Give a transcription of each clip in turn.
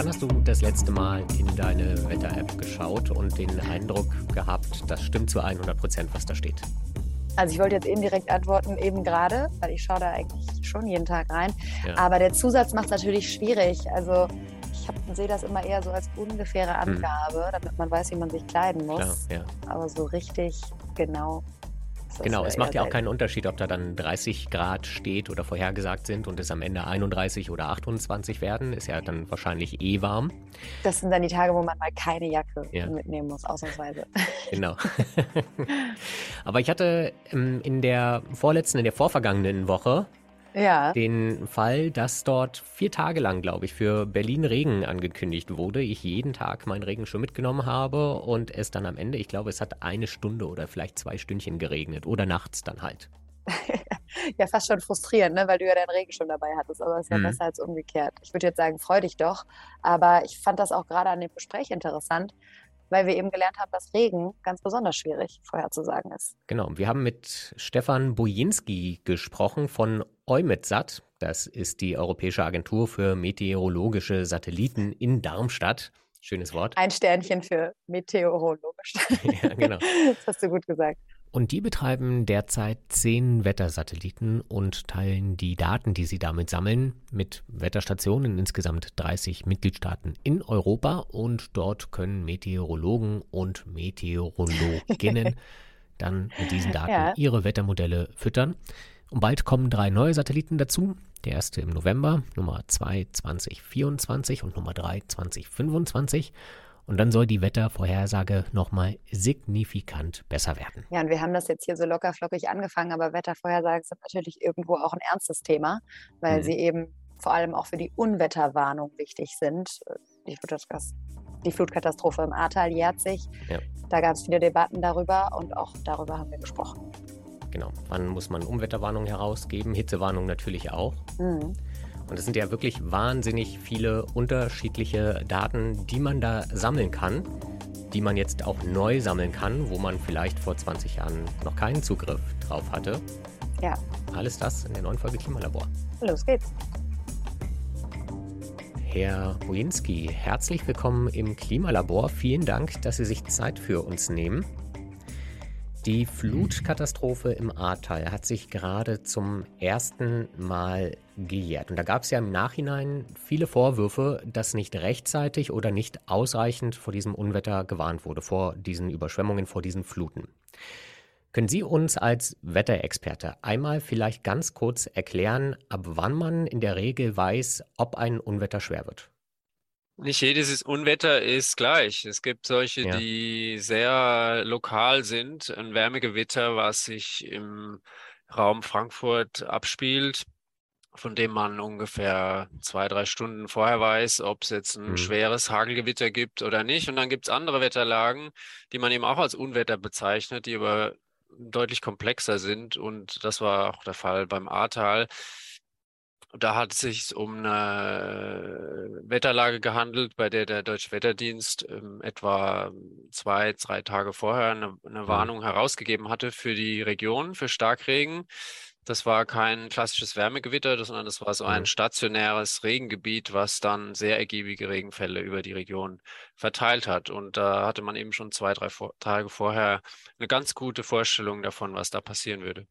Wann hast du das letzte Mal in deine Wetter-App geschaut und den Eindruck gehabt, das stimmt zu 100 Prozent, was da steht? Also ich wollte jetzt eben direkt antworten, eben gerade, weil ich schaue da eigentlich schon jeden Tag rein. Ja. Aber der Zusatz macht es natürlich schwierig. Also ich sehe das immer eher so als ungefähre hm. Angabe, hm. damit man weiß, wie man sich kleiden muss. Klar, ja. Aber so richtig genau Genau, es macht ja auch keinen Unterschied, ob da dann 30 Grad steht oder vorhergesagt sind und es am Ende 31 oder 28 werden. Ist ja dann wahrscheinlich eh warm. Das sind dann die Tage, wo man mal keine Jacke ja. mitnehmen muss, ausnahmsweise. Genau. Aber ich hatte ähm, in der vorletzten, in der vorvergangenen Woche ja. den Fall, dass dort vier Tage lang, glaube ich, für Berlin Regen angekündigt wurde. Ich jeden Tag meinen Regenschirm mitgenommen habe und es dann am Ende, ich glaube, es hat eine Stunde oder vielleicht zwei Stündchen geregnet oder nachts dann halt. ja, fast schon frustrierend, ne? weil du ja deinen Regenschirm dabei hattest, aber es ist ja mhm. besser als umgekehrt. Ich würde jetzt sagen, freu dich doch, aber ich fand das auch gerade an dem Gespräch interessant, weil wir eben gelernt haben, dass Regen ganz besonders schwierig vorherzusagen ist. Genau, wir haben mit Stefan Bujinski gesprochen von EUMETSAT. Das ist die Europäische Agentur für meteorologische Satelliten in Darmstadt. Schönes Wort. Ein Sternchen für meteorologisch. ja, genau. Das hast du gut gesagt. Und die betreiben derzeit zehn Wettersatelliten und teilen die Daten, die sie damit sammeln, mit Wetterstationen in insgesamt 30 Mitgliedstaaten in Europa. Und dort können Meteorologen und Meteorologinnen dann mit diesen Daten ja. ihre Wettermodelle füttern. Und bald kommen drei neue Satelliten dazu. Der erste im November, Nummer 2 2024 und Nummer 3 2025. Und dann soll die Wettervorhersage nochmal signifikant besser werden. Ja, und wir haben das jetzt hier so lockerflockig angefangen, aber Wettervorhersagen sind natürlich irgendwo auch ein ernstes Thema, weil mhm. sie eben vor allem auch für die Unwetterwarnung wichtig sind. Die, die Flutkatastrophe im Ahrtal jährt sich. Ja. Da gab es viele Debatten darüber und auch darüber haben wir gesprochen. Genau. Wann muss man Umwetterwarnung herausgeben? Hitzewarnung natürlich auch. Mhm. Und es sind ja wirklich wahnsinnig viele unterschiedliche Daten, die man da sammeln kann, die man jetzt auch neu sammeln kann, wo man vielleicht vor 20 Jahren noch keinen Zugriff drauf hatte. Ja. Alles das in der neuen Folge Klimalabor. Los geht's. Herr Bujinski, herzlich willkommen im Klimalabor. Vielen Dank, dass Sie sich Zeit für uns nehmen. Die Flutkatastrophe im Ahrtal hat sich gerade zum ersten Mal gejährt. Und da gab es ja im Nachhinein viele Vorwürfe, dass nicht rechtzeitig oder nicht ausreichend vor diesem Unwetter gewarnt wurde, vor diesen Überschwemmungen, vor diesen Fluten. Können Sie uns als Wetterexperte einmal vielleicht ganz kurz erklären, ab wann man in der Regel weiß, ob ein Unwetter schwer wird? Nicht jedes Unwetter ist gleich. Es gibt solche, ja. die sehr lokal sind. Ein Wärmegewitter, was sich im Raum Frankfurt abspielt, von dem man ungefähr zwei, drei Stunden vorher weiß, ob es jetzt ein mhm. schweres Hagelgewitter gibt oder nicht. Und dann gibt es andere Wetterlagen, die man eben auch als Unwetter bezeichnet, die aber deutlich komplexer sind. Und das war auch der Fall beim Ahrtal. Da hat es sich um eine Wetterlage gehandelt, bei der der Deutsche Wetterdienst ähm, etwa zwei, drei Tage vorher eine, eine mhm. Warnung herausgegeben hatte für die Region, für Starkregen. Das war kein klassisches Wärmegewitter, sondern das war so ein mhm. stationäres Regengebiet, was dann sehr ergiebige Regenfälle über die Region verteilt hat. Und da hatte man eben schon zwei, drei Tage vorher eine ganz gute Vorstellung davon, was da passieren würde.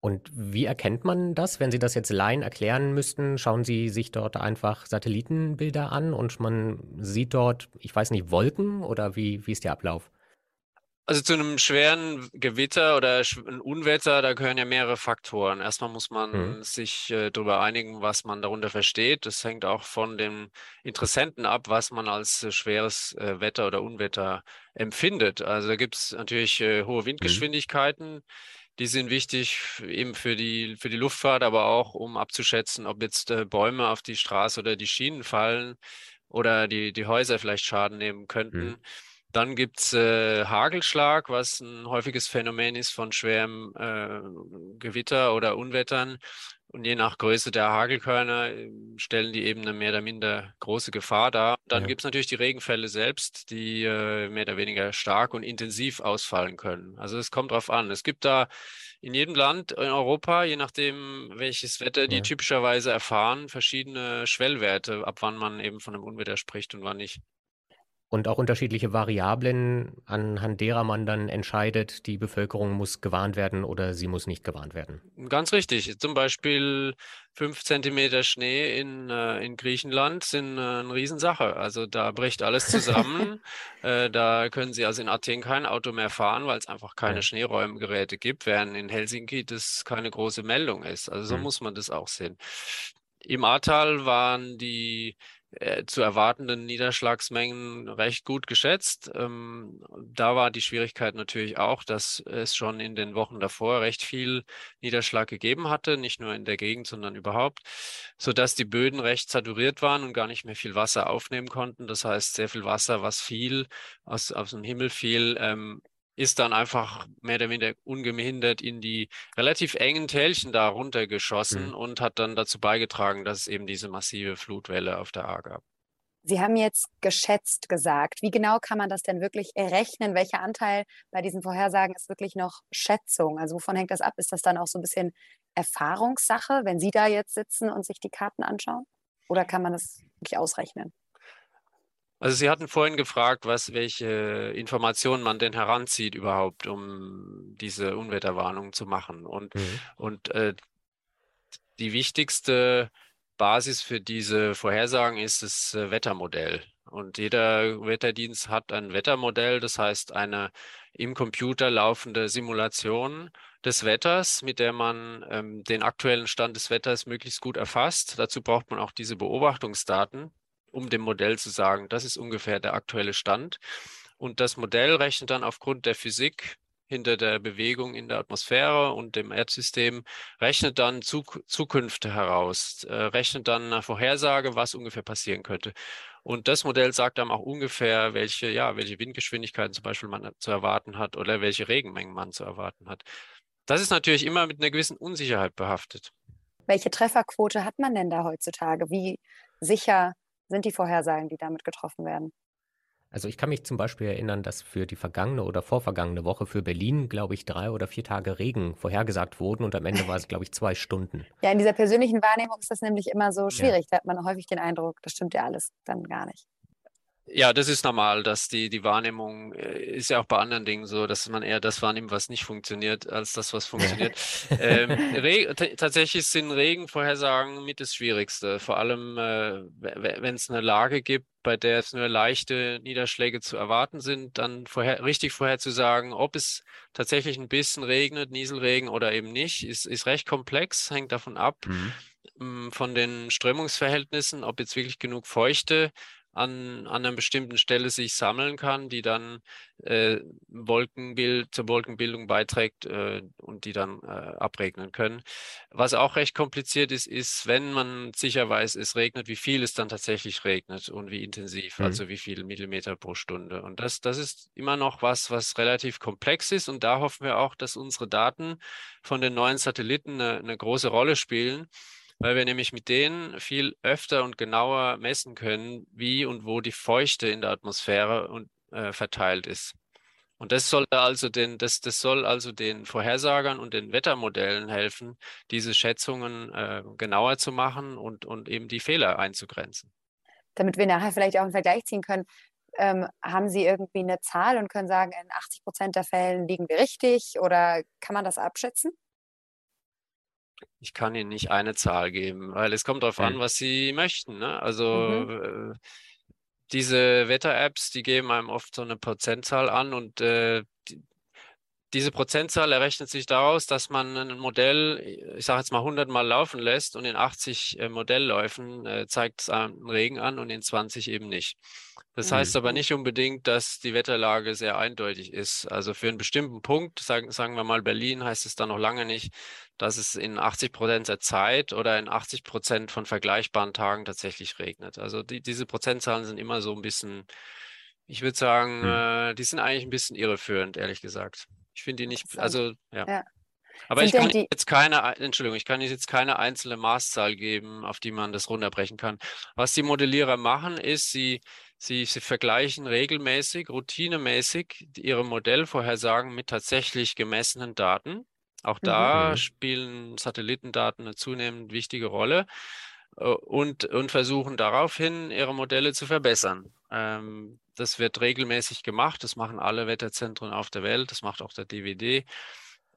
Und wie erkennt man das, wenn Sie das jetzt Laien erklären müssten? Schauen Sie sich dort einfach Satellitenbilder an und man sieht dort, ich weiß nicht, Wolken oder wie, wie ist der Ablauf? Also zu einem schweren Gewitter oder ein Unwetter, da gehören ja mehrere Faktoren. Erstmal muss man mhm. sich äh, darüber einigen, was man darunter versteht. Das hängt auch von den Interessenten ab, was man als äh, schweres äh, Wetter oder Unwetter empfindet. Also da gibt es natürlich äh, hohe mhm. Windgeschwindigkeiten. Mhm die sind wichtig eben für die, für die Luftfahrt, aber auch um abzuschätzen, ob jetzt äh, Bäume auf die Straße oder die Schienen fallen oder die, die Häuser vielleicht Schaden nehmen könnten. Mhm. Dann gibt es äh, Hagelschlag, was ein häufiges Phänomen ist von schwerem äh, Gewitter oder Unwettern. Und je nach Größe der Hagelkörner ähm, stellen die eben eine mehr oder minder große Gefahr dar. Dann ja. gibt es natürlich die Regenfälle selbst, die äh, mehr oder weniger stark und intensiv ausfallen können. Also es kommt drauf an. Es gibt da in jedem Land in Europa, je nachdem, welches Wetter die ja. typischerweise erfahren, verschiedene Schwellwerte, ab wann man eben von einem Unwetter spricht und wann nicht. Und auch unterschiedliche Variablen, anhand derer man dann entscheidet, die Bevölkerung muss gewarnt werden oder sie muss nicht gewarnt werden. Ganz richtig. Zum Beispiel fünf Zentimeter Schnee in, äh, in Griechenland sind äh, eine Riesensache. Also da bricht alles zusammen. äh, da können Sie also in Athen kein Auto mehr fahren, weil es einfach keine ja. Schneeräumgeräte gibt, während in Helsinki das keine große Meldung ist. Also so mhm. muss man das auch sehen. Im Ahrtal waren die äh, zu erwartenden Niederschlagsmengen recht gut geschätzt. Ähm, da war die Schwierigkeit natürlich auch, dass es schon in den Wochen davor recht viel Niederschlag gegeben hatte, nicht nur in der Gegend, sondern überhaupt, sodass die Böden recht saturiert waren und gar nicht mehr viel Wasser aufnehmen konnten. Das heißt, sehr viel Wasser, was fiel, aus, aus dem Himmel fiel, ähm, ist dann einfach mehr oder weniger ungemindert in die relativ engen Tälchen da runtergeschossen mhm. und hat dann dazu beigetragen, dass es eben diese massive Flutwelle auf der A gab. Sie haben jetzt geschätzt gesagt. Wie genau kann man das denn wirklich errechnen? Welcher Anteil bei diesen Vorhersagen ist wirklich noch Schätzung? Also wovon hängt das ab? Ist das dann auch so ein bisschen Erfahrungssache, wenn Sie da jetzt sitzen und sich die Karten anschauen? Oder kann man das wirklich ausrechnen? Also Sie hatten vorhin gefragt, was, welche Informationen man denn heranzieht überhaupt, um diese Unwetterwarnung zu machen. Und, mhm. und äh, die wichtigste Basis für diese Vorhersagen ist das äh, Wettermodell. Und jeder Wetterdienst hat ein Wettermodell, das heißt eine im Computer laufende Simulation des Wetters, mit der man ähm, den aktuellen Stand des Wetters möglichst gut erfasst. Dazu braucht man auch diese Beobachtungsdaten um dem Modell zu sagen, das ist ungefähr der aktuelle Stand. Und das Modell rechnet dann aufgrund der Physik hinter der Bewegung in der Atmosphäre und dem Erdsystem, rechnet dann Zuk Zukünfte heraus, äh, rechnet dann eine Vorhersage, was ungefähr passieren könnte. Und das Modell sagt dann auch ungefähr, welche, ja, welche Windgeschwindigkeiten zum Beispiel man zu erwarten hat oder welche Regenmengen man zu erwarten hat. Das ist natürlich immer mit einer gewissen Unsicherheit behaftet. Welche Trefferquote hat man denn da heutzutage? Wie sicher sind die Vorhersagen, die damit getroffen werden. Also ich kann mich zum Beispiel erinnern, dass für die vergangene oder vorvergangene Woche für Berlin, glaube ich, drei oder vier Tage Regen vorhergesagt wurden und am Ende war es, glaube ich, zwei Stunden. Ja, in dieser persönlichen Wahrnehmung ist das nämlich immer so schwierig. Ja. Da hat man häufig den Eindruck, das stimmt ja alles dann gar nicht. Ja, das ist normal, dass die, die Wahrnehmung äh, ist ja auch bei anderen Dingen so, dass man eher das wahrnimmt, was nicht funktioniert, als das, was funktioniert. ähm, tatsächlich sind Regenvorhersagen mit das Schwierigste, vor allem äh, wenn es eine Lage gibt, bei der es nur leichte Niederschläge zu erwarten sind, dann vorher, richtig vorherzusagen, ob es tatsächlich ein bisschen regnet, Nieselregen oder eben nicht, ist, ist recht komplex, hängt davon ab, mhm. Mm, von den Strömungsverhältnissen, ob jetzt wirklich genug feuchte an, an einer bestimmten Stelle sich sammeln kann, die dann äh, Wolkenbild, zur Wolkenbildung beiträgt äh, und die dann äh, abregnen können. Was auch recht kompliziert ist, ist, wenn man sicher weiß, es regnet, wie viel es dann tatsächlich regnet und wie intensiv, mhm. also wie viel Millimeter pro Stunde. Und das, das ist immer noch was, was relativ komplex ist. Und da hoffen wir auch, dass unsere Daten von den neuen Satelliten eine, eine große Rolle spielen weil wir nämlich mit denen viel öfter und genauer messen können, wie und wo die Feuchte in der Atmosphäre und, äh, verteilt ist. Und das soll also den, das, das soll also den Vorhersagern und den Wettermodellen helfen, diese Schätzungen äh, genauer zu machen und, und eben die Fehler einzugrenzen. Damit wir nachher vielleicht auch einen Vergleich ziehen können, ähm, haben Sie irgendwie eine Zahl und können sagen, in 80 Prozent der Fällen liegen wir richtig oder kann man das abschätzen? Ich kann Ihnen nicht eine Zahl geben, weil es kommt darauf mhm. an, was Sie möchten. Ne? Also mhm. äh, diese Wetter-Apps, die geben einem oft so eine Prozentzahl an und äh, die, diese Prozentzahl errechnet sich daraus, dass man ein Modell, ich sage jetzt mal 100 Mal laufen lässt und in 80 äh, Modellläufen äh, zeigt es einen Regen an und in 20 eben nicht. Das mhm. heißt aber nicht unbedingt, dass die Wetterlage sehr eindeutig ist. Also für einen bestimmten Punkt, sagen, sagen wir mal Berlin, heißt es dann noch lange nicht, dass es in 80 Prozent der Zeit oder in 80 Prozent von vergleichbaren Tagen tatsächlich regnet. Also die, diese Prozentzahlen sind immer so ein bisschen Ich würde sagen, hm. äh, die sind eigentlich ein bisschen irreführend, ehrlich gesagt. Ich finde die nicht, also ja. ja. Aber sind ich kann jetzt keine, Entschuldigung, ich kann jetzt keine einzelne Maßzahl geben, auf die man das runterbrechen kann. Was die Modellierer machen, ist, sie, sie, sie vergleichen regelmäßig, routinemäßig ihre Modellvorhersagen mit tatsächlich gemessenen Daten. Auch da mhm. spielen Satellitendaten eine zunehmend wichtige Rolle äh, und, und versuchen daraufhin ihre Modelle zu verbessern. Ähm, das wird regelmäßig gemacht. Das machen alle Wetterzentren auf der Welt. Das macht auch der DWD.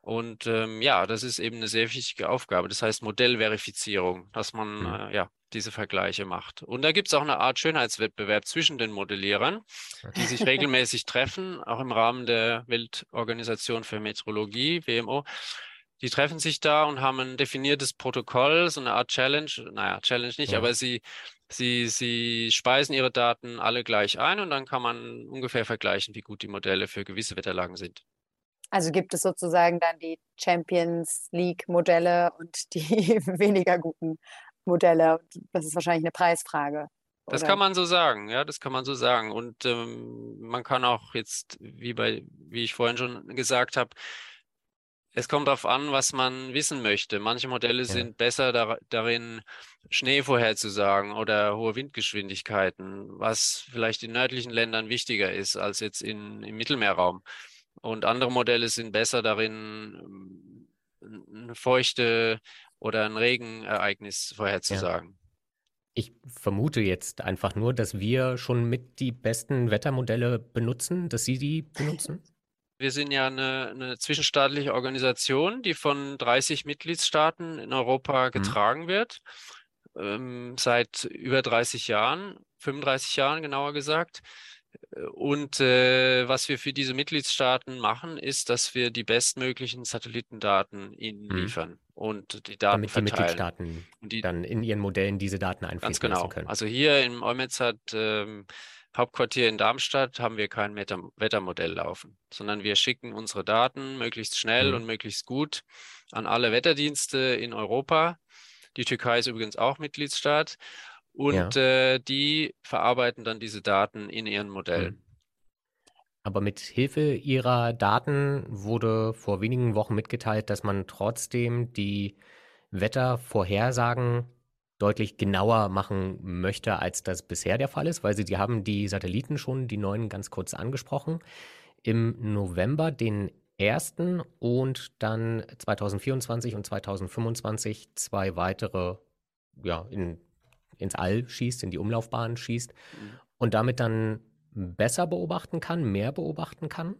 Und ähm, ja, das ist eben eine sehr wichtige Aufgabe. Das heißt Modellverifizierung, dass man mhm. äh, ja diese Vergleiche macht. Und da gibt es auch eine Art Schönheitswettbewerb zwischen den Modellierern, die sich regelmäßig treffen, auch im Rahmen der Weltorganisation für Meteorologie, WMO. Die treffen sich da und haben ein definiertes Protokoll, so eine Art Challenge. Naja, Challenge nicht, ja. aber sie, sie, sie speisen ihre Daten alle gleich ein und dann kann man ungefähr vergleichen, wie gut die Modelle für gewisse Wetterlagen sind. Also gibt es sozusagen dann die Champions League-Modelle und die weniger guten Modelle. Das ist wahrscheinlich eine Preisfrage. Oder? Das kann man so sagen, ja, das kann man so sagen. Und ähm, man kann auch jetzt, wie bei, wie ich vorhin schon gesagt habe, es kommt darauf an, was man wissen möchte. Manche Modelle ja. sind besser dar darin, Schnee vorherzusagen oder hohe Windgeschwindigkeiten, was vielleicht in nördlichen Ländern wichtiger ist als jetzt in, im Mittelmeerraum. Und andere Modelle sind besser darin, eine feuchte oder ein Regenereignis vorherzusagen. Ja. Ich vermute jetzt einfach nur, dass wir schon mit die besten Wettermodelle benutzen, dass Sie die benutzen. Wir sind ja eine, eine zwischenstaatliche Organisation, die von 30 Mitgliedstaaten in Europa mhm. getragen mhm. wird, ähm, seit über 30 Jahren, 35 Jahren genauer gesagt. Und äh, was wir für diese Mitgliedstaaten machen, ist, dass wir die bestmöglichen Satellitendaten ihnen hm. liefern und die Daten Damit verteilen. die Mitgliedstaaten die, dann in ihren Modellen diese Daten einfließen genau. lassen können. Also hier im EUMETSAT ähm, Hauptquartier in Darmstadt haben wir kein Wetter Wettermodell laufen, sondern wir schicken unsere Daten möglichst schnell hm. und möglichst gut an alle Wetterdienste in Europa. Die Türkei ist übrigens auch Mitgliedsstaat und ja. äh, die verarbeiten dann diese Daten in ihren Modellen. Hm. Aber mit Hilfe ihrer Daten wurde vor wenigen Wochen mitgeteilt, dass man trotzdem die Wettervorhersagen deutlich genauer machen möchte, als das bisher der Fall ist, weil sie, die haben die Satelliten schon, die neuen ganz kurz angesprochen. Im November den ersten und dann 2024 und 2025 zwei weitere ja, in ins All schießt, in die Umlaufbahn schießt mhm. und damit dann besser beobachten kann, mehr beobachten kann?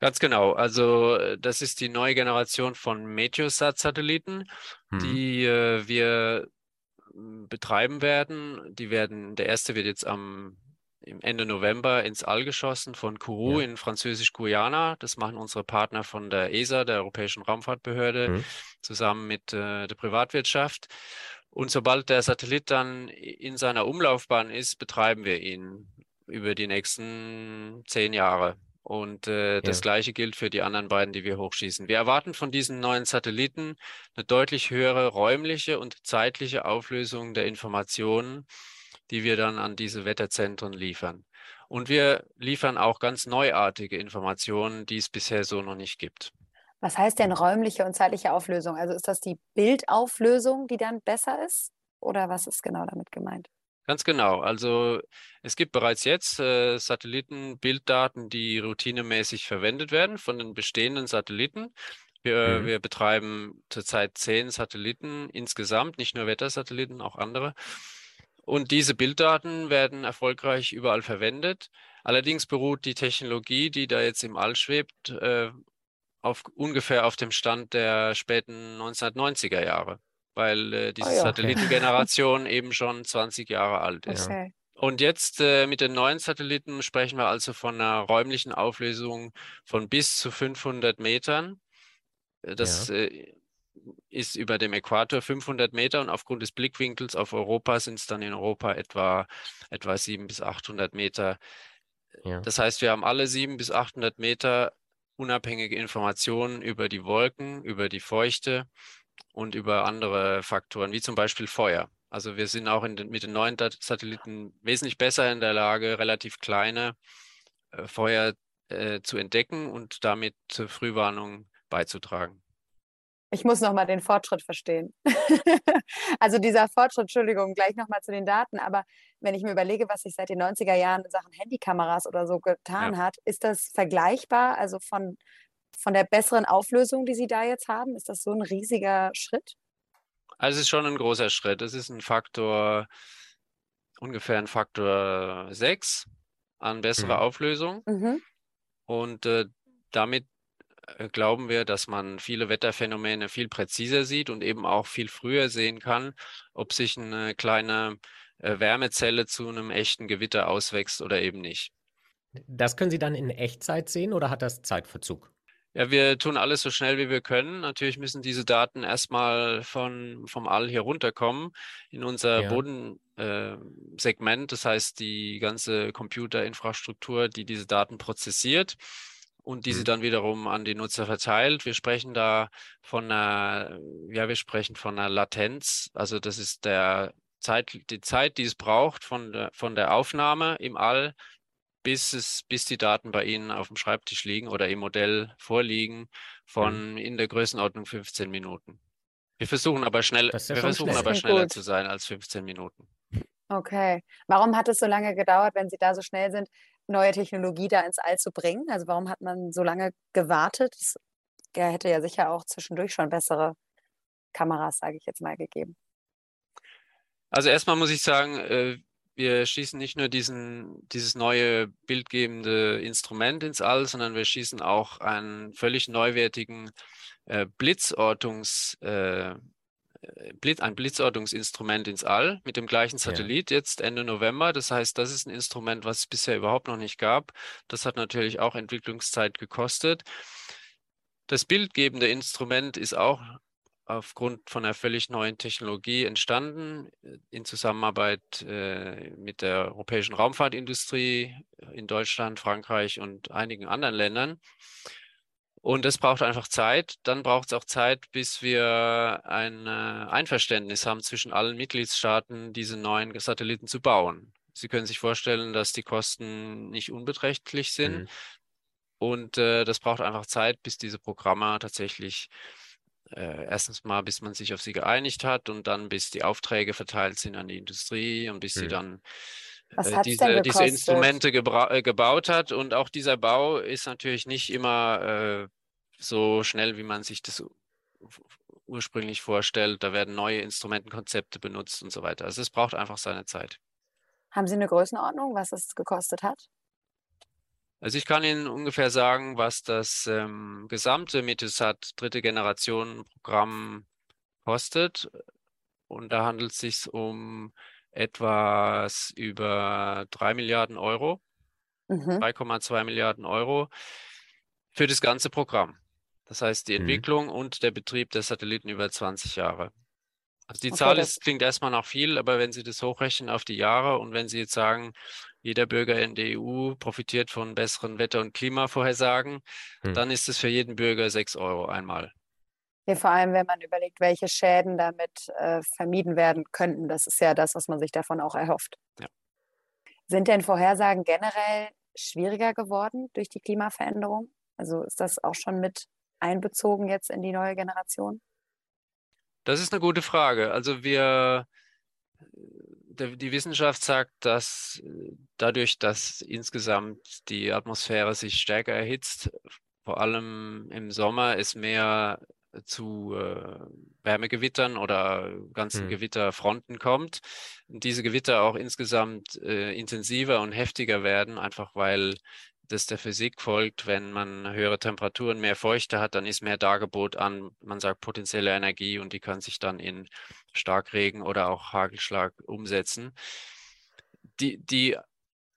Ganz genau. Also das ist die neue Generation von Meteosat-Satelliten, mhm. die äh, wir betreiben werden. Die werden, der erste wird jetzt am Ende November ins All geschossen von Kourou ja. in Französisch-Guyana. Das machen unsere Partner von der ESA, der Europäischen Raumfahrtbehörde, mhm. zusammen mit äh, der Privatwirtschaft. Und sobald der Satellit dann in seiner Umlaufbahn ist, betreiben wir ihn über die nächsten zehn Jahre. Und äh, ja. das gleiche gilt für die anderen beiden, die wir hochschießen. Wir erwarten von diesen neuen Satelliten eine deutlich höhere räumliche und zeitliche Auflösung der Informationen, die wir dann an diese Wetterzentren liefern. Und wir liefern auch ganz neuartige Informationen, die es bisher so noch nicht gibt. Was heißt denn räumliche und zeitliche Auflösung? Also ist das die Bildauflösung, die dann besser ist? Oder was ist genau damit gemeint? Ganz genau. Also es gibt bereits jetzt äh, Satellitenbilddaten, die routinemäßig verwendet werden von den bestehenden Satelliten. Wir, mhm. wir betreiben zurzeit zehn Satelliten insgesamt, nicht nur Wettersatelliten, auch andere. Und diese Bilddaten werden erfolgreich überall verwendet. Allerdings beruht die Technologie, die da jetzt im All schwebt, äh, auf ungefähr auf dem Stand der späten 1990er Jahre, weil äh, diese oh ja, Satellitengeneration okay. eben schon 20 Jahre alt ist. Okay. Und jetzt äh, mit den neuen Satelliten sprechen wir also von einer räumlichen Auflösung von bis zu 500 Metern. Äh, das ja. äh, ist über dem Äquator 500 Meter und aufgrund des Blickwinkels auf Europa sind es dann in Europa etwa, etwa 700 bis 800 Meter. Ja. Das heißt, wir haben alle 700 bis 800 Meter unabhängige Informationen über die Wolken, über die Feuchte und über andere Faktoren, wie zum Beispiel Feuer. Also wir sind auch den, mit den neuen Satelliten wesentlich besser in der Lage, relativ kleine äh, Feuer äh, zu entdecken und damit zur Frühwarnung beizutragen. Ich muss nochmal den Fortschritt verstehen. also dieser Fortschritt, Entschuldigung, gleich nochmal zu den Daten, aber wenn ich mir überlege, was sich seit den 90er Jahren in Sachen Handykameras oder so getan ja. hat, ist das vergleichbar, also von, von der besseren Auflösung, die Sie da jetzt haben? Ist das so ein riesiger Schritt? Also es ist schon ein großer Schritt. Es ist ein Faktor, ungefähr ein Faktor 6 an besserer mhm. Auflösung. Mhm. Und äh, damit äh, glauben wir, dass man viele Wetterphänomene viel präziser sieht und eben auch viel früher sehen kann, ob sich eine kleine äh, Wärmezelle zu einem echten Gewitter auswächst oder eben nicht. Das können Sie dann in Echtzeit sehen oder hat das Zeitverzug? Ja, wir tun alles so schnell wie wir können. Natürlich müssen diese Daten erstmal von, vom All hier runterkommen in unser ja. Bodensegment, äh, das heißt die ganze Computerinfrastruktur, die diese Daten prozessiert und diese mhm. dann wiederum an die Nutzer verteilt. Wir sprechen da von einer, ja, wir sprechen von einer Latenz. Also das ist der Zeit, die Zeit, die es braucht von der, von der Aufnahme im All, bis es, bis die Daten bei Ihnen auf dem Schreibtisch liegen oder im Modell vorliegen, von mhm. in der Größenordnung 15 Minuten. Wir versuchen aber schnell, ja wir versuchen schnell. aber schneller zu sein als 15 Minuten. Okay. Warum hat es so lange gedauert, wenn Sie da so schnell sind? neue Technologie da ins All zu bringen? Also warum hat man so lange gewartet? Es hätte ja sicher auch zwischendurch schon bessere Kameras, sage ich jetzt mal, gegeben. Also erstmal muss ich sagen, äh, wir schießen nicht nur diesen, dieses neue bildgebende Instrument ins All, sondern wir schießen auch einen völlig neuwertigen äh, Blitzortungs, äh, Blitz, ein Blitzortungsinstrument ins All mit dem gleichen Satellit ja. jetzt Ende November. Das heißt, das ist ein Instrument, was es bisher überhaupt noch nicht gab. Das hat natürlich auch Entwicklungszeit gekostet. Das bildgebende Instrument ist auch aufgrund von einer völlig neuen Technologie entstanden, in Zusammenarbeit äh, mit der europäischen Raumfahrtindustrie in Deutschland, Frankreich und einigen anderen Ländern. Und es braucht einfach Zeit. Dann braucht es auch Zeit, bis wir ein äh, Einverständnis haben zwischen allen Mitgliedstaaten, diese neuen Satelliten zu bauen. Sie können sich vorstellen, dass die Kosten nicht unbeträchtlich sind. Mhm. Und äh, das braucht einfach Zeit, bis diese Programme tatsächlich äh, erstens mal, bis man sich auf sie geeinigt hat und dann bis die Aufträge verteilt sind an die Industrie und bis mhm. sie dann äh, diese, diese, Instrumente äh, gebaut hat. Und auch dieser Bau ist natürlich nicht immer äh, so schnell, wie man sich das ursprünglich vorstellt. Da werden neue Instrumentenkonzepte benutzt und so weiter. Also es braucht einfach seine Zeit. Haben Sie eine Größenordnung, was es gekostet hat? Also ich kann Ihnen ungefähr sagen, was das ähm, gesamte Metisat dritte Generation Programm kostet. Und da handelt es sich um etwas über drei Milliarden Euro, mhm. 3,2 Milliarden Euro für das ganze Programm. Das heißt, die mhm. Entwicklung mhm. und der Betrieb der Satelliten über 20 Jahre. Also die okay, Zahl ist, klingt erstmal nach viel, aber wenn Sie das hochrechnen auf die Jahre und wenn Sie jetzt sagen, jeder Bürger in der EU profitiert von besseren Wetter- und Klimavorhersagen, mhm. dann ist es für jeden Bürger 6 Euro einmal. Ja, vor allem, wenn man überlegt, welche Schäden damit äh, vermieden werden könnten. Das ist ja das, was man sich davon auch erhofft. Ja. Sind denn Vorhersagen generell schwieriger geworden durch die Klimaveränderung? Also ist das auch schon mit einbezogen jetzt in die neue Generation? Das ist eine gute Frage. Also wir, die Wissenschaft sagt, dass dadurch, dass insgesamt die Atmosphäre sich stärker erhitzt, vor allem im Sommer es mehr zu äh, Wärmegewittern oder ganzen hm. Gewitterfronten kommt. Und diese Gewitter auch insgesamt äh, intensiver und heftiger werden, einfach weil das der Physik folgt, wenn man höhere Temperaturen, mehr Feuchte hat, dann ist mehr Dargebot an, man sagt potenzielle Energie und die kann sich dann in Starkregen oder auch Hagelschlag umsetzen. Die, die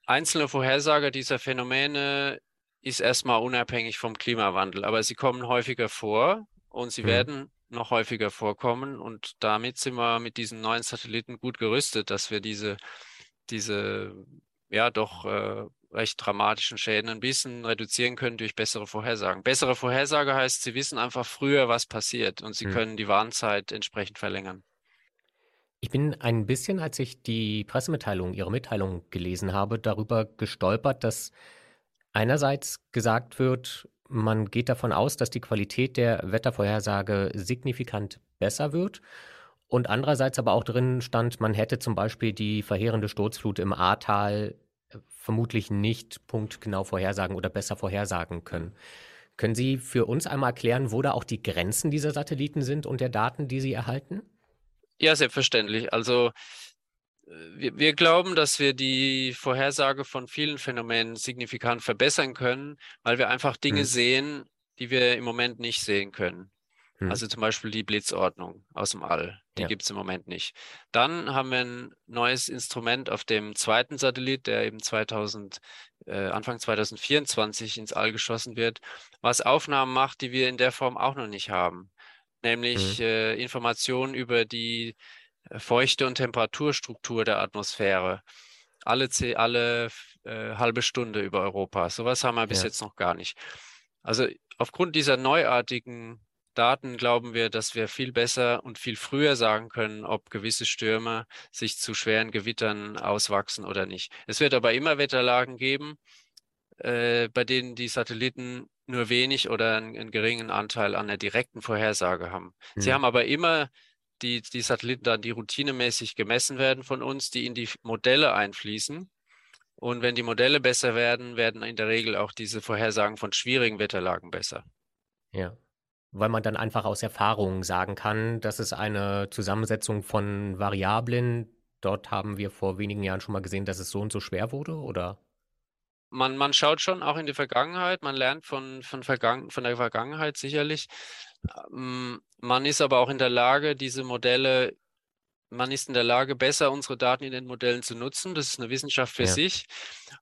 einzelne Vorhersage dieser Phänomene ist erstmal unabhängig vom Klimawandel, aber sie kommen häufiger vor und sie mhm. werden noch häufiger vorkommen und damit sind wir mit diesen neuen Satelliten gut gerüstet, dass wir diese, diese ja doch äh, recht dramatischen Schäden ein bisschen reduzieren können durch bessere Vorhersagen. Bessere Vorhersage heißt, sie wissen einfach früher, was passiert und sie hm. können die Warnzeit entsprechend verlängern. Ich bin ein bisschen, als ich die Pressemitteilung, Ihre Mitteilung gelesen habe, darüber gestolpert, dass einerseits gesagt wird, man geht davon aus, dass die Qualität der Wettervorhersage signifikant besser wird. Und andererseits aber auch drin stand, man hätte zum Beispiel die verheerende Sturzflut im Ahrtal vermutlich nicht punktgenau vorhersagen oder besser vorhersagen können. Können Sie für uns einmal erklären, wo da auch die Grenzen dieser Satelliten sind und der Daten, die Sie erhalten? Ja, selbstverständlich. Also äh, wir, wir, glauben, dass wir die Vorhersage von vielen Phänomenen signifikant verbessern können, weil wir einfach Dinge hm. sehen, die wir im Moment nicht sehen können. Hm. Also zum Beispiel die Blitzordnung aus dem All. Die ja. gibt es im Moment nicht. Dann haben wir ein neues Instrument auf dem zweiten Satellit, der eben 2000, äh, Anfang 2024 ins All geschossen wird, was Aufnahmen macht, die wir in der Form auch noch nicht haben. Nämlich mhm. äh, Informationen über die äh, Feuchte- und Temperaturstruktur der Atmosphäre. Alle, alle äh, halbe Stunde über Europa. Sowas haben wir bis ja. jetzt noch gar nicht. Also aufgrund dieser neuartigen Daten glauben wir, dass wir viel besser und viel früher sagen können, ob gewisse Stürme sich zu schweren Gewittern auswachsen oder nicht. Es wird aber immer Wetterlagen geben, äh, bei denen die Satelliten nur wenig oder einen, einen, geringen Anteil an der direkten Vorhersage haben. Mhm. Sie haben aber immer die, die Satelliten dann, die routinemäßig gemessen werden von uns, die in die Modelle einfließen. Und wenn die Modelle besser werden, werden in der Regel auch diese Vorhersagen von schwierigen Wetterlagen besser. Ja weil man dann einfach aus Erfahrung sagen kann, das ist eine Zusammensetzung von Variablen. Dort haben wir vor wenigen Jahren schon mal gesehen, dass es so und so schwer wurde, oder? Man, man schaut schon auch in die Vergangenheit, man lernt von, von, Vergangen, von der Vergangenheit sicherlich. Ähm, man ist aber auch in der Lage, diese Modelle, man ist in der Lage, besser unsere Daten in den Modellen zu nutzen. Das ist eine Wissenschaft für ja. sich.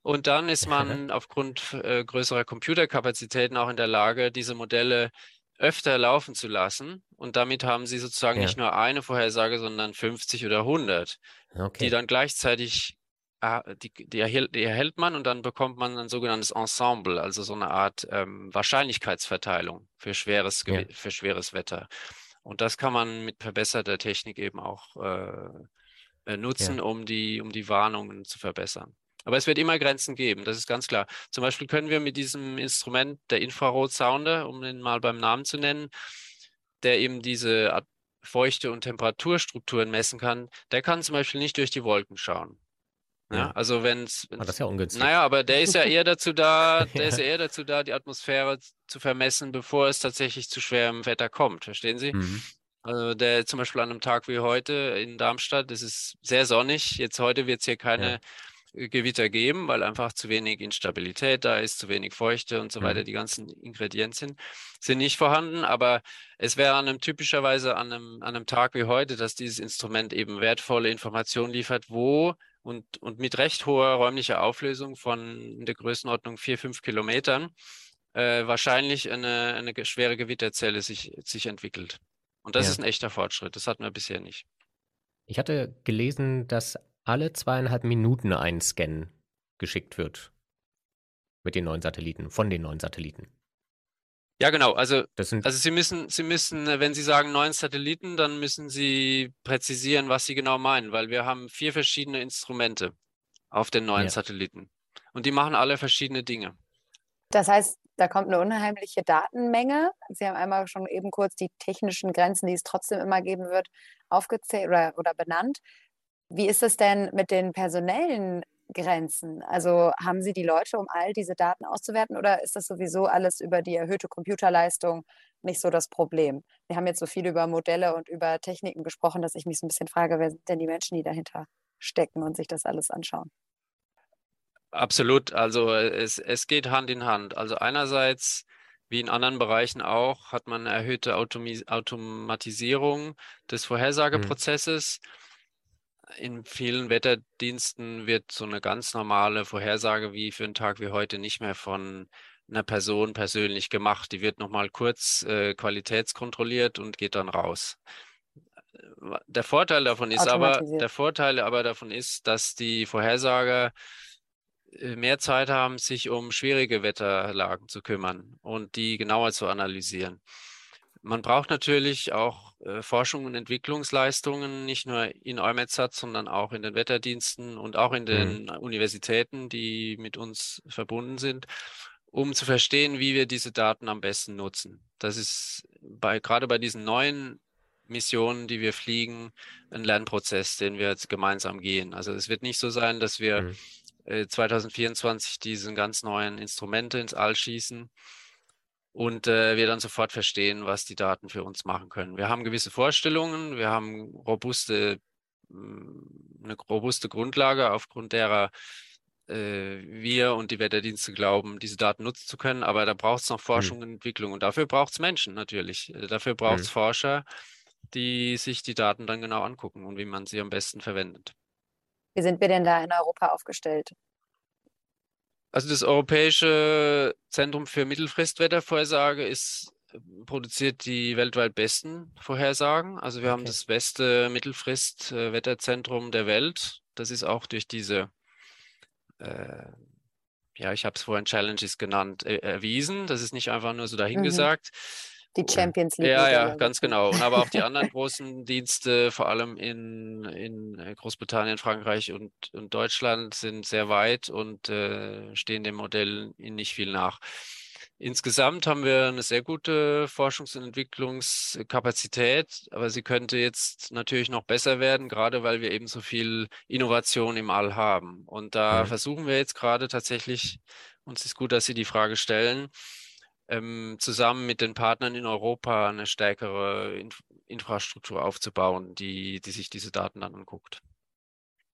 Und dann ist man aufgrund äh, größerer Computerkapazitäten auch in der Lage, diese Modelle öfter laufen zu lassen. Und damit haben sie sozusagen ja. nicht nur eine Vorhersage, sondern 50 oder 100, okay. die dann gleichzeitig, äh, die, die, erhält, die, erhält, man und dann bekommt man ein sogenanntes Ensemble, also so eine Art ähm, Wahrscheinlichkeitsverteilung für schweres, ja. für schweres Wetter. Und das kann man mit verbesserter Technik eben auch äh, äh nutzen, ja. um, die, um die Warnungen zu verbessern. Aber es wird immer Grenzen geben, das ist ganz klar. Zum Beispiel können wir mit diesem Instrument der Infrarotsounder, um den mal beim Namen zu nennen, der eben diese Feuchte- und Temperaturstrukturen messen kann, der kann zum Beispiel nicht durch die Wolken schauen. Ja, also wenn es. Ah, das ist ja ungünstig. Naja, aber der ist ja eher dazu da, der ist ja eher dazu da, die Atmosphäre zu vermessen, bevor es tatsächlich zu schwerem Wetter kommt. Verstehen Sie? Mhm. Also der zum Beispiel an einem Tag wie heute in Darmstadt, das ist sehr sonnig. Jetzt heute wird es hier keine ja. Gewitter geben, weil einfach zu wenig Instabilität da ist, zu wenig Feuchte und so weiter. Mhm. Die ganzen Ingredienzien sind nicht vorhanden, aber es wäre an einem typischerweise an einem, an einem Tag wie heute, dass dieses Instrument eben wertvolle Informationen liefert, wo und, und mit recht hoher räumlicher Auflösung von der Größenordnung vier, fünf Kilometern äh, wahrscheinlich eine, eine schwere Gewitterzelle sich, sich entwickelt. Und das ja. ist ein echter Fortschritt. Das hatten wir bisher nicht. Ich hatte gelesen, dass alle zweieinhalb Minuten ein Scan geschickt wird. Mit den neuen Satelliten, von den neuen Satelliten. Ja, genau. Also, also Sie müssen, Sie müssen, wenn Sie sagen neun Satelliten, dann müssen Sie präzisieren, was Sie genau meinen, weil wir haben vier verschiedene Instrumente auf den neuen ja. Satelliten. Und die machen alle verschiedene Dinge. Das heißt, da kommt eine unheimliche Datenmenge. Sie haben einmal schon eben kurz die technischen Grenzen, die es trotzdem immer geben wird, aufgezählt oder, oder benannt. Wie ist es denn mit den personellen Grenzen? Also haben Sie die Leute, um all diese Daten auszuwerten oder ist das sowieso alles über die erhöhte Computerleistung nicht so das Problem? Wir haben jetzt so viel über Modelle und über Techniken gesprochen, dass ich mich so ein bisschen frage, wer sind denn die Menschen, die dahinter stecken und sich das alles anschauen? Absolut. Also es, es geht Hand in Hand. Also einerseits wie in anderen Bereichen auch, hat man eine erhöhte Automatisierung des mhm. Vorhersageprozesses. Mhm in vielen Wetterdiensten wird so eine ganz normale Vorhersage wie für einen Tag wie heute nicht mehr von einer Person persönlich gemacht. Die wird nochmal kurz äh, qualitätskontrolliert und geht dann raus. Der Vorteil davon ist aber, der Vorteil aber davon ist, dass die Vorhersager äh, mehr Zeit haben, sich um schwierige Wetterlagen zu kümmern und die genauer zu analysieren. Man braucht natürlich auch Forschung und Entwicklungsleistungen, nicht nur in EUMETSAT, sondern auch in den Wetterdiensten und auch in den mhm. Universitäten, die mit uns verbunden sind, um zu verstehen, wie wir diese Daten am besten nutzen. Das ist bei, gerade bei diesen neuen Missionen, die wir fliegen, ein Lernprozess, den wir jetzt gemeinsam gehen. Also es wird nicht so sein, dass wir mhm. äh, 2024 diese ganz neuen Instrumente ins All schießen und äh, wir dann sofort verstehen, was die Daten für uns machen können. Wir haben gewisse Vorstellungen, wir haben robuste, hm, eine robuste Grundlage, aufgrund derer äh, wir und die Wetterdienste glauben, diese Daten nutzen zu können, aber da braucht es noch mhm. Forschung mhm. und Entwicklung und dafür braucht es Menschen natürlich. Äh, dafür braucht es mhm. Forscher, die sich die Daten dann genau angucken und wie man sie am besten verwendet. Wie sind wir denn da in Europa aufgestellt? Also das Europäische Zentrum für Mittelfristwettervorhersage ist produziert die weltweit besten Vorhersagen. Also wir okay. haben das beste Mittelfristwetterzentrum der Welt. Das ist auch durch diese, äh, ja, ich habe es vorhin Challenges genannt, äh, erwiesen. Das ist nicht einfach nur so dahingesagt. Mhm die Champions League. Ja, ja, ganz genau. Und aber auch die anderen großen Dienste, vor allem in, in äh, Großbritannien, Frankreich und, und Deutschland, sind sehr weit und äh, stehen dem Modell in nicht viel nach. Insgesamt haben wir eine sehr gute Forschungs- und Entwicklungskapazität, aber sie könnte jetzt natürlich noch besser werden, gerade weil wir eben so viel Innovation im All haben. Und da mhm. versuchen wir jetzt gerade tatsächlich, und es ist gut, dass Sie die Frage stellen, ähm, zusammen mit den Partnern in Europa eine stärkere Inf Infrastruktur aufzubauen, die, die sich diese Daten dann anguckt.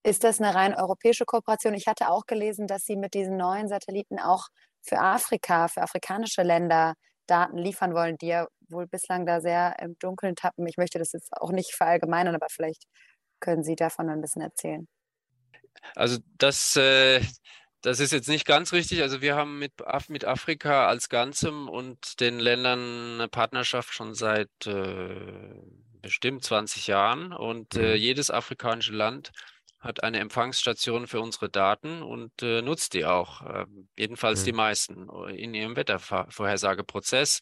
Ist das eine rein europäische Kooperation? Ich hatte auch gelesen, dass Sie mit diesen neuen Satelliten auch für Afrika, für afrikanische Länder Daten liefern wollen, die ja wohl bislang da sehr im Dunkeln tappen. Ich möchte das jetzt auch nicht verallgemeinern, aber vielleicht können Sie davon ein bisschen erzählen. Also das, äh, das ist jetzt nicht ganz richtig. Also wir haben mit, Af mit Afrika als Ganzem und den Ländern eine Partnerschaft schon seit äh, bestimmt 20 Jahren. Und äh, mhm. jedes afrikanische Land hat eine Empfangsstation für unsere Daten und äh, nutzt die auch. Äh, jedenfalls mhm. die meisten in ihrem Wettervorhersageprozess.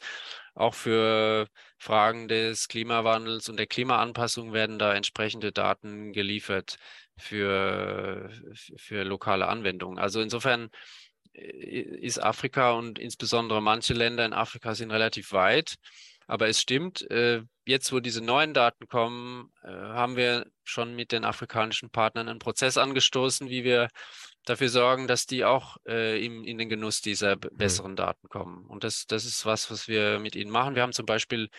Auch für Fragen des Klimawandels und der Klimaanpassung werden da entsprechende Daten geliefert für, für lokale Anwendungen. Also insofern äh, ist Afrika und insbesondere manche Länder in Afrika sind relativ weit. Aber es stimmt, äh, jetzt wo diese neuen Daten kommen, äh, haben wir schon mit den afrikanischen Partnern einen Prozess angestoßen, wie wir dafür sorgen, dass die auch in, in den Genuss dieser mhm. besseren Daten kommen. Und das, das ist was, was wir mit ihnen machen. Wir haben zum Beispiel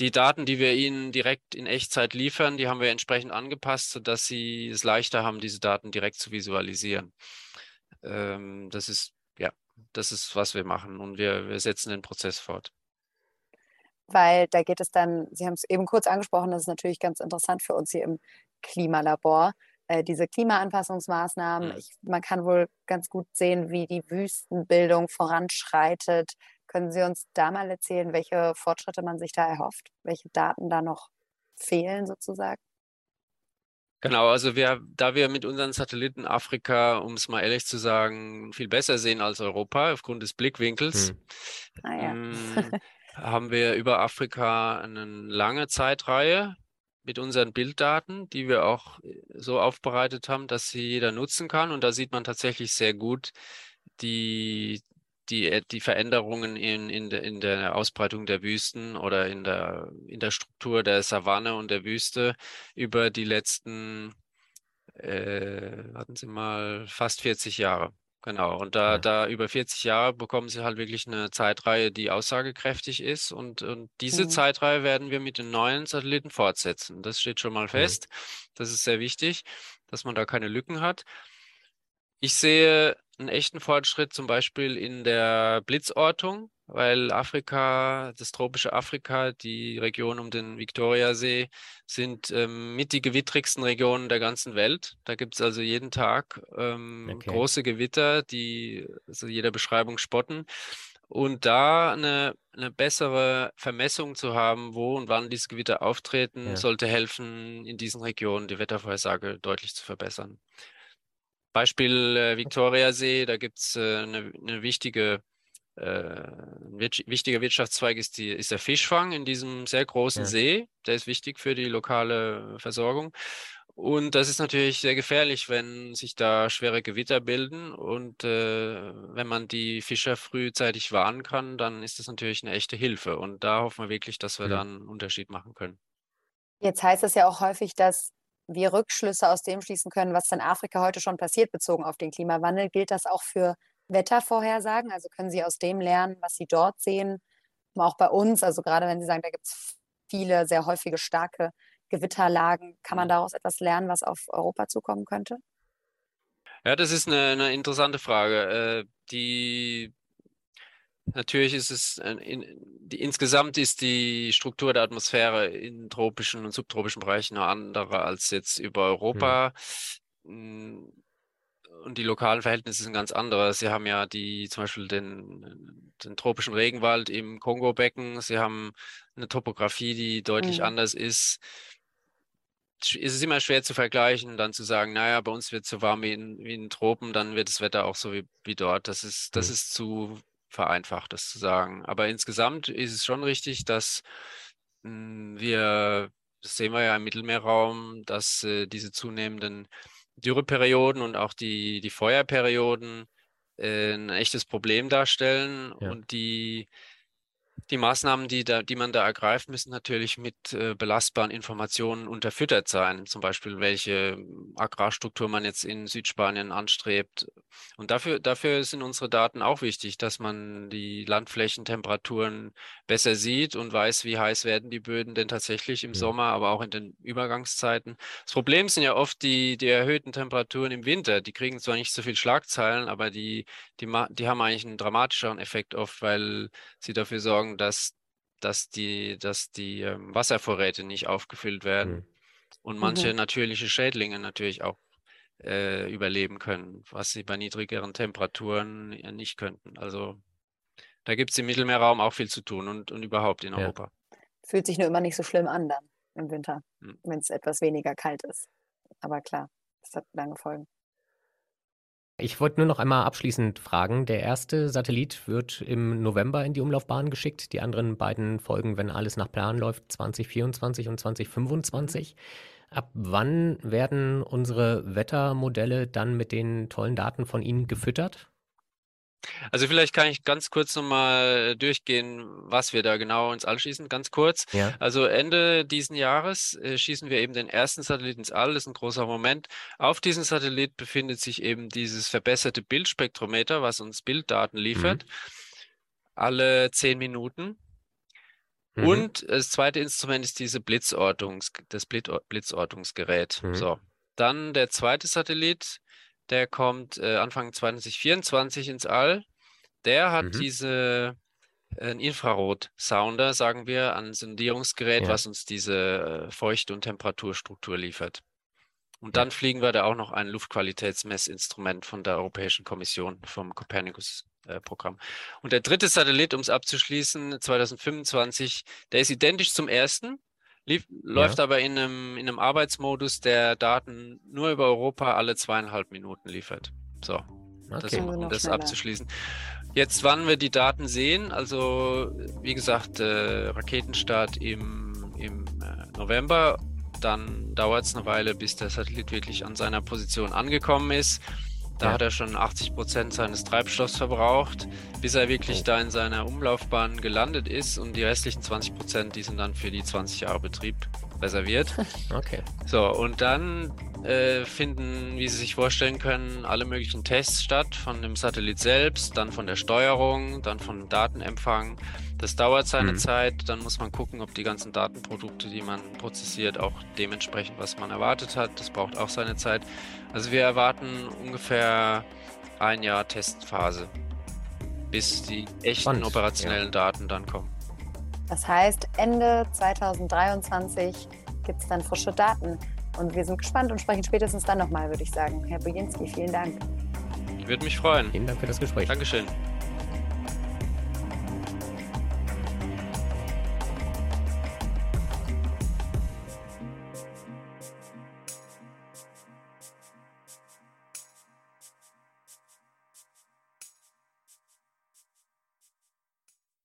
die Daten, die wir Ihnen direkt in Echtzeit liefern, die haben wir entsprechend angepasst, sodass Sie es leichter haben, diese Daten direkt zu visualisieren. Ähm, das ist, ja, das ist, was wir machen und wir, wir setzen den Prozess fort. Weil da geht es dann, Sie haben es eben kurz angesprochen, das ist natürlich ganz interessant für uns hier im Klimalabor, äh, diese Klimaanpassungsmaßnahmen. Mhm. Ich, man kann wohl ganz gut sehen, wie die Wüstenbildung voranschreitet, können Sie uns da mal erzählen, welche Fortschritte man sich da erhofft, welche Daten da noch fehlen sozusagen? Genau, also wir, da wir mit unseren Satelliten Afrika, um es mal ehrlich zu sagen, viel besser sehen als Europa aufgrund des Blickwinkels, hm. ah, ja. ähm, haben wir über Afrika eine lange Zeitreihe mit unseren Bilddaten, die wir auch so aufbereitet haben, dass sie jeder nutzen kann. Und da sieht man tatsächlich sehr gut die die, äh, die Veränderungen in, in, de, in der Ausbreitung der Wüsten oder in der, in der Struktur der Savanne und der Wüste über die letzten, äh, warten Sie mal, fast 40 Jahre. Genau, und da, ja. da über 40 Jahre bekommen Sie halt wirklich eine Zeitreihe, die aussagekräftig ist. Und, und diese mhm. Zeitreihe werden wir mit den neuen Satelliten fortsetzen. Das steht schon mal mhm. fest. Mhm. Das ist sehr wichtig, dass man da keine Lücken hat. Ich sehe einen echten Fortschritt zum Beispiel in der Blitzortung, weil Afrika, das tropische Afrika, die Region um den Viktoriasee, sind ähm, mit die gewittrigsten Regionen der ganzen Welt. Da gibt es also jeden Tag ähm, okay. große Gewitter, die also jeder Beschreibung spotten. Und da eine, eine bessere Vermessung zu haben, wo und wann diese Gewitter auftreten, ja. sollte helfen, in diesen Regionen die Wettervorhersage deutlich zu verbessern. Beispiel äh, Viktoriasee, da gibt es äh, eine, eine, wichtige ein wichtiger Wirtschaftszweig ist, die, ist der Fischfang in diesem sehr großen ja. See. Der ist wichtig für die lokale Versorgung. Und das ist natürlich sehr gefährlich, wenn sich da schwere Gewitter bilden. Und äh, wenn man die Fischer frühzeitig warnen kann, dann ist das natürlich eine echte Hilfe. Und da hoffen wir wirklich, dass wir mhm. da einen Unterschied machen können. Jetzt heißt es ja auch häufig, dass wir Rückschlüsse aus dem schließen können, was in Afrika heute schon passiert, bezogen auf den Klimawandel. Gilt das auch für Wettervorhersagen? Also können Sie aus dem lernen, was Sie dort sehen, auch bei uns? Also gerade wenn Sie sagen, da gibt es viele sehr häufige starke Gewitterlagen, kann man mhm. daraus etwas lernen, was auf Europa zukommen könnte? Ja, das ist eine, eine interessante Frage. Äh, die Natürlich ist es, in, die, insgesamt ist die Struktur der Atmosphäre in tropischen und subtropischen Bereichen eine andere als jetzt über Europa. Mhm. Und die lokalen Verhältnisse sind ganz andere. Sie haben ja die, zum Beispiel den, den tropischen Regenwald im Kongo-Becken. Sie haben eine Topografie, die deutlich mhm. anders ist ist es immer schwer zu vergleichen, dann zu sagen, naja, bei uns wird es so warm wie in, wie in Tropen, dann wird das Wetter auch so wie, wie dort. Das ist, das mhm. ist zu vereinfacht, das zu sagen. Aber insgesamt ist es schon richtig, dass mh, hm, wir, das sehen wir ja im Mittelmeerraum, dass äh, diese zunehmenden Dürreperioden und auch die, die Feuerperioden äh, ein echtes Problem darstellen ja. und die die Maßnahmen, die, da, die man da ergreift, müssen natürlich mit äh, belastbaren Informationen unterfüttert sein. Zum Beispiel, welche Agrarstruktur man jetzt in Südspanien anstrebt. Und dafür, dafür sind unsere Daten auch wichtig, dass man die Landflächentemperaturen besser sieht und weiß, wie heiß werden die Böden denn tatsächlich im ja. Sommer, aber auch in den Übergangszeiten. Das Problem sind ja oft die, die erhöhten Temperaturen im Winter. Die kriegen zwar nicht so viel Schlagzeilen, aber die, die, die haben eigentlich einen dramatischeren Effekt oft, weil sie dafür sorgen, dass, dass die, dass die ähm, Wasservorräte nicht aufgefüllt werden mhm. und manche mhm. natürliche Schädlinge natürlich auch äh, überleben können, was sie bei niedrigeren Temperaturen nicht könnten. Also da gibt es im Mittelmeerraum auch viel zu tun und, und überhaupt in ja. Europa. Fühlt sich nur immer nicht so schlimm an dann im Winter, mhm. wenn es etwas weniger kalt ist. Aber klar, das hat lange Folgen. Ich wollte nur noch einmal abschließend fragen. Der erste Satellit wird im November in die Umlaufbahn geschickt. Die anderen beiden folgen, wenn alles nach Plan läuft, 2024 und 2025. Ab wann werden unsere Wettermodelle dann mit den tollen Daten von Ihnen gefüttert? Also vielleicht kann ich ganz kurz nochmal durchgehen, was wir da genau ins All schießen. Ganz kurz. Ja. Also Ende diesen Jahres äh, schießen wir eben den ersten Satellit ins All. Das ist ein großer Moment. Auf diesem Satellit befindet sich eben dieses verbesserte Bildspektrometer, was uns Bilddaten liefert. Mhm. Alle zehn Minuten. Mhm. Und das zweite Instrument ist diese Blitzortungs, das Blitzortungsgerät. Mhm. So. Dann der zweite Satellit der kommt äh, Anfang 2024 ins All. Der hat mhm. diese äh, Infrarot-Sounder, sagen wir, ein Sondierungsgerät, ja. was uns diese äh, Feuchte- und Temperaturstruktur liefert. Und dann fliegen wir da auch noch ein Luftqualitätsmessinstrument von der Europäischen Kommission, vom Copernicus-Programm. Äh, und der dritte Satellit, um es abzuschließen, 2025, der ist identisch zum ersten, Lief, läuft aber in einem, in einem Arbeitsmodus, der Daten nur über Europa alle zweieinhalb Minuten liefert. So, okay. das, um das abzuschließen. Jetzt, wann wir die Daten sehen, also wie gesagt, äh, Raketenstart im, im äh, November, dann dauert es eine Weile, bis der Satellit wirklich an seiner Position angekommen ist. Da ja. hat er schon 80 Prozent seines Treibstoffs verbraucht, bis er wirklich oh. da in seiner Umlaufbahn gelandet ist und die restlichen 20 Prozent, die sind dann für die 20 Jahre Betrieb reserviert. Okay. So, und dann äh, finden, wie Sie sich vorstellen können, alle möglichen Tests statt, von dem Satellit selbst, dann von der Steuerung, dann von Datenempfang. Das dauert seine mhm. Zeit, dann muss man gucken, ob die ganzen Datenprodukte, die man prozessiert, auch dementsprechend, was man erwartet hat. Das braucht auch seine Zeit. Also wir erwarten ungefähr ein Jahr Testphase, bis die echten Spannend, operationellen ja. Daten dann kommen. Das heißt, Ende 2023 gibt es dann frische Daten. Und wir sind gespannt und sprechen spätestens dann nochmal, würde ich sagen. Herr Boginski, vielen Dank. Ich würde mich freuen. Vielen Dank für das Gespräch. Dankeschön.